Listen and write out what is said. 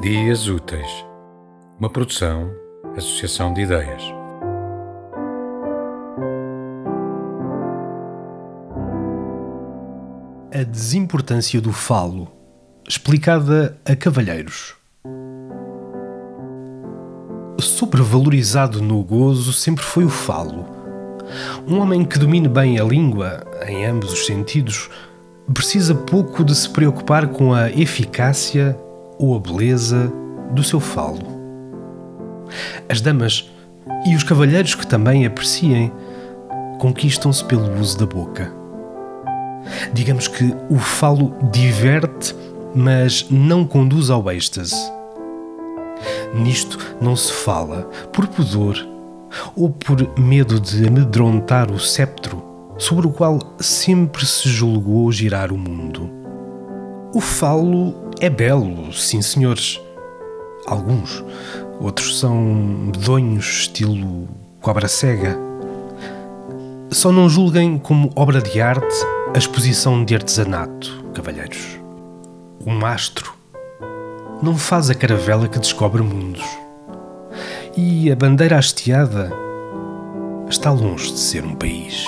Dias Úteis, uma produção, associação de ideias. A desimportância do falo, explicada a cavalheiros. Sobrevalorizado no gozo sempre foi o falo. Um homem que domine bem a língua, em ambos os sentidos, precisa pouco de se preocupar com a eficácia ou a beleza do seu falo. As damas e os cavalheiros que também apreciem conquistam-se pelo uso da boca. Digamos que o falo diverte, mas não conduz ao êxtase. Nisto não se fala por pudor ou por medo de amedrontar o sceptro sobre o qual sempre se julgou girar o mundo. O falo é belo, sim senhores. Alguns. Outros são medonhos, estilo cobra cega. Só não julguem como obra de arte a exposição de artesanato, cavalheiros. O mastro não faz a caravela que descobre mundos. E a bandeira hasteada está longe de ser um país.